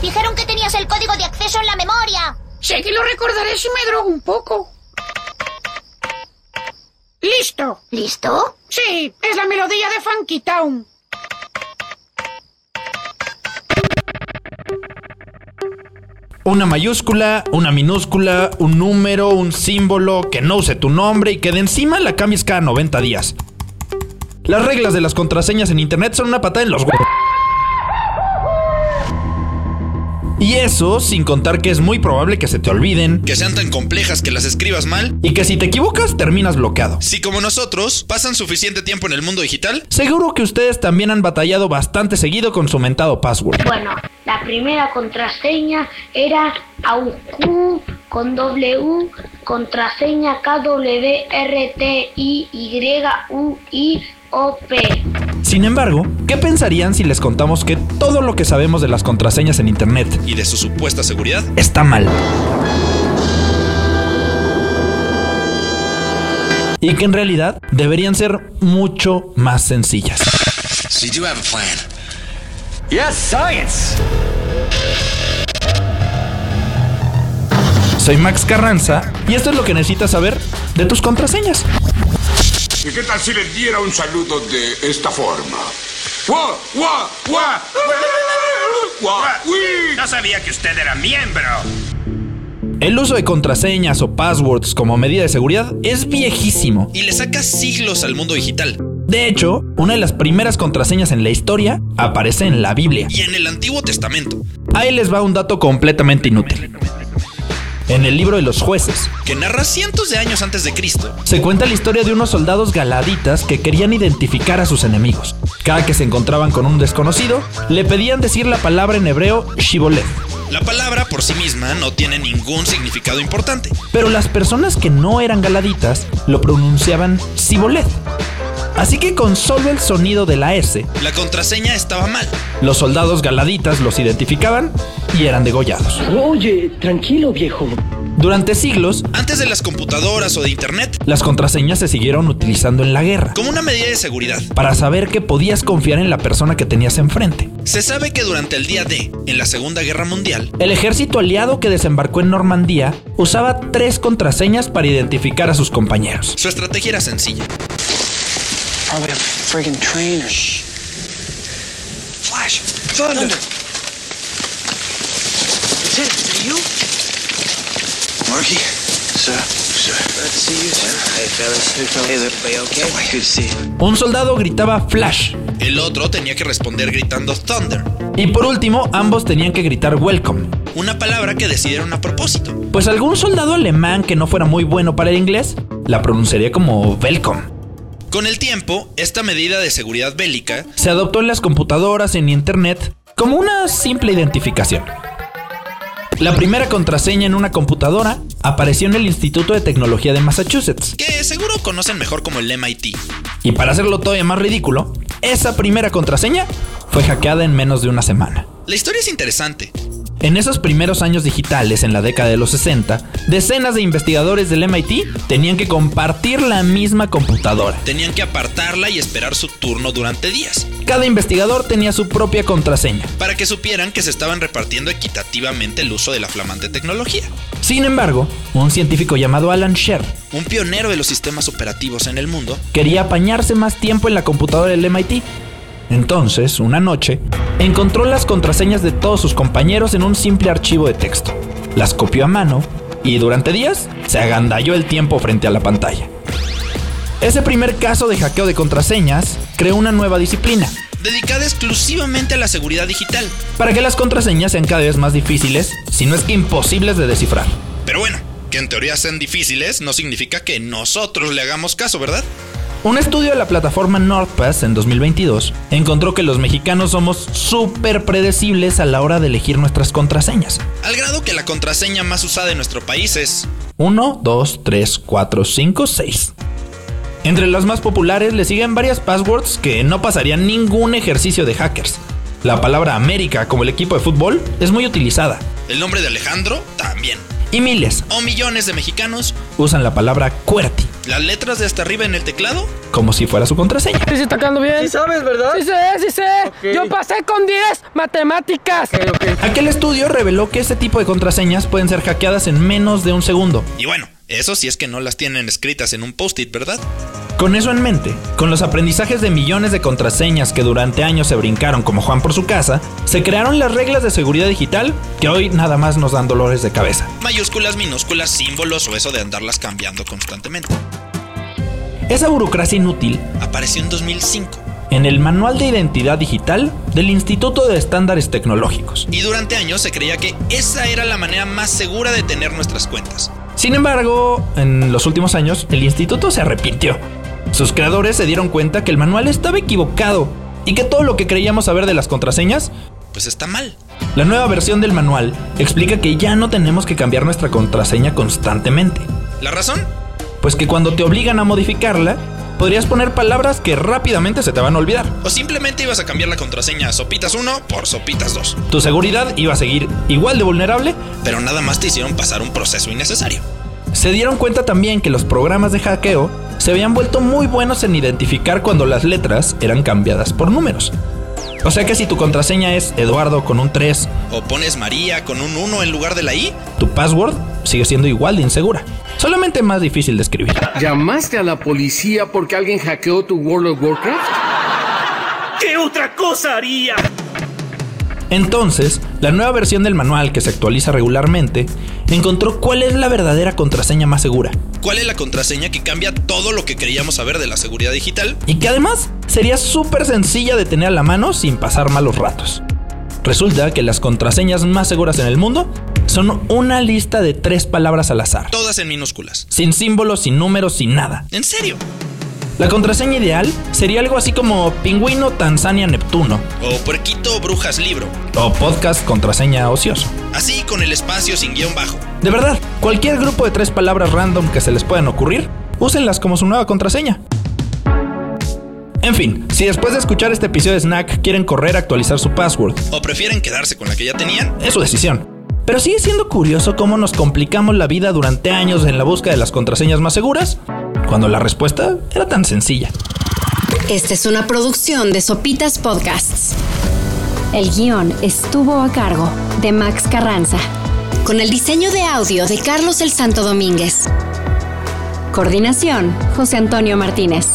Dijeron que tenías el código de acceso en la memoria. Sé que lo recordaré si me drogo un poco. ¡Listo! ¿Listo? Sí, es la melodía de Funky Town. Una mayúscula, una minúscula, un número, un símbolo, que no use tu nombre y que de encima la cambies cada 90 días. Las reglas de las contraseñas en internet son una patada en los huevos. Y eso sin contar que es muy probable que se te olviden, Que sean tan complejas que las escribas mal. y que si te equivocas terminas bloqueado. Si como nosotros pasan suficiente tiempo en el mundo digital, Seguro que ustedes también han batallado bastante seguido con su mentado password. Bueno, la primera contraseña era AUQ con W, contraseña KWRTIYUIOP. Sin embargo, ¿qué pensarían si les contamos que todo lo que sabemos de las contraseñas en internet y de su supuesta seguridad, está mal? Y que en realidad deberían ser mucho más sencillas. So you do have a plan. Yes, science. Soy Max Carranza y esto es lo que necesitas saber de tus contraseñas. ¿Y qué tal si les diera un saludo de esta forma? ¡Guau, guau, guau! ¡Guau, uy! No sabía que usted era miembro. El uso de contraseñas o passwords como medida de seguridad es viejísimo. y le saca siglos al mundo digital. De hecho, una de las primeras contraseñas en la historia aparece en la Biblia. Y en el Antiguo Testamento, Ahí les va un dato completamente inútil. En el libro de los jueces, que narra cientos de años antes de Cristo, se cuenta la historia de unos soldados galaditas que querían identificar a sus enemigos. Cada que se encontraban con un desconocido, le pedían decir la palabra en hebreo Shiboleth. la palabra por sí misma no tiene ningún significado importante. Pero las personas que no eran galaditas lo pronunciaban Siboleth. Así que con solo el sonido de la S, La contraseña estaba mal. los soldados galaditas los identificaban y eran degollados. Oye, tranquilo, viejo. Durante siglos, Antes de las computadoras o de internet, las contraseñas se siguieron utilizando en la guerra como una medida de seguridad. para saber que podías confiar en la persona que tenías enfrente. Se sabe que durante el día D, en la Segunda Guerra Mundial, El ejército aliado que desembarcó en Normandía usaba tres contraseñas para identificar a sus compañeros. su estrategia era sencilla. Probably a friggin' train or sh. Flash. Thunder. Lieutenant, is that you? Marky? Sir. Sir. Glad to see you, sir. Hey, fellas. Hey, fellas. Hey, everybody okay? Good to see you. Un soldado gritaba Flash El otro tenía que responder gritando Thunder, y por último ambos tenían que gritar Welcome. una palabra que decidieron a propósito. Pues algún soldado alemán que no fuera muy bueno para el inglés la pronunciaría como Welcome. Con el tiempo, esta medida de seguridad bélica Se adoptó en las computadoras en internet como una simple identificación. La primera contraseña en una computadora apareció en el Instituto de Tecnología de Massachusetts. que seguro conocen mejor como el MIT. Y para hacerlo todavía más ridículo, esa primera contraseña fue hackeada en menos de una semana. La historia es interesante. En esos primeros años digitales, en la década de los 60, decenas de investigadores del MIT tenían que compartir la misma computadora. Tenían que apartarla y esperar su turno durante días, Cada investigador tenía su propia contraseña. para que supieran que se estaban repartiendo equitativamente el uso de la flamante tecnología. Sin embargo, un científico llamado Alan Sher Un pionero de los sistemas operativos en el mundo, quería apañarse más tiempo en la computadora del MIT. Entonces, una noche, encontró las contraseñas de todos sus compañeros en un simple archivo de texto. Las copió a mano y durante días se agandalló el tiempo frente a la pantalla. Ese primer caso de hackeo de contraseñas creó una nueva disciplina dedicada exclusivamente a la seguridad digital. para que las contraseñas sean cada vez más difíciles, si no es que imposibles de descifrar. Pero bueno, que en teoría sean difíciles no significa que nosotros le hagamos caso, ¿verdad? Un estudio de la plataforma NordPass en 2022 encontró que los mexicanos somos súper predecibles a la hora de elegir nuestras contraseñas. Al grado que la contraseña más usada en nuestro país es 1, 2, 3, 4, 5, 6. Entre las más populares le siguen varias passwords que no pasarían ningún ejercicio de hackers. La palabra América como el equipo de fútbol es muy utilizada. el nombre de Alejandro también. Y miles O millones de mexicanos usan la palabra QWERTY. Las letras de hasta arriba en el teclado, como si fuera su contraseña. Sí, está quedando bien. Sí sabes, ¿verdad? Sí sé, sí sé. Yo pasé con 10 matemáticas. Aquel estudio reveló que este tipo de contraseñas pueden ser hackeadas en menos de un segundo. y bueno, eso si es que no las tienen escritas en un post-it, ¿verdad? Con eso en mente, con los aprendizajes de millones de contraseñas que durante años se brincaron como Juan por su casa, se crearon las reglas de seguridad digital que hoy nada más nos dan dolores de cabeza. Mayúsculas, minúsculas, símbolos o eso de andarlas cambiando constantemente. Esa burocracia inútil Apareció en 2005 en el Manual de Identidad Digital del Instituto de Estándares Tecnológicos. y durante años se creía que esa era la manera más segura de tener nuestras cuentas. Sin embargo, en los últimos años, el instituto se arrepintió. Sus creadores se dieron cuenta que el manual estaba equivocado y que todo lo que creíamos saber de las contraseñas, Pues está mal. la nueva versión del manual explica que ya no tenemos que cambiar nuestra contraseña constantemente. ¿La razón? Pues que cuando te obligan a modificarla, podrías poner palabras que rápidamente se te van a olvidar. O simplemente ibas a cambiar la contraseña a Sopitas 1 por Sopitas 2. Tu seguridad iba a seguir igual de vulnerable. Pero nada más te hicieron pasar un proceso innecesario. Se dieron cuenta también que los programas de hackeo se habían vuelto muy buenos en identificar cuando las letras eran cambiadas por números. O sea que si tu contraseña es Eduardo con un 3, O pones María con un 1 en lugar de la I. tu password sigue siendo igual de insegura. Solamente más difícil de escribir. ¿Llamaste a la policía porque alguien hackeó tu World of Warcraft? ¿Qué otra cosa haría? Entonces, la nueva versión del manual que se actualiza regularmente encontró cuál es la verdadera contraseña más segura ¿Cuál es la contraseña que cambia todo lo que creíamos saber de la seguridad digital? y que además sería súper sencilla de tener a la mano sin pasar malos ratos. Resulta que las contraseñas más seguras en el mundo son una lista de tres palabras al azar, Todas en minúsculas. sin símbolos, sin números, sin nada. ¿En serio? La contraseña ideal sería algo así como pingüino Tanzania Neptuno O puerquito brujas libro. o podcast contraseña ocioso. Así con el espacio sin guion bajo. De verdad, cualquier grupo de tres palabras random que se les puedan ocurrir, úsenlas como su nueva contraseña. En fin, si después de escuchar este episodio de Snack quieren correr a actualizar su password, O prefieren quedarse con la que ya tenían. es su decisión. Pero sigue siendo curioso cómo nos complicamos la vida durante años en la búsqueda de las contraseñas más seguras, cuando la respuesta era tan sencilla. Esta es una producción de Sopitas Podcasts. El guion estuvo a cargo de Max Carranza, con el diseño de audio de Carlos el Santo Domínguez. Coordinación, José Antonio Martínez.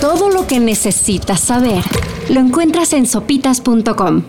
Todo lo que necesitas saber lo encuentras en sopitas.com.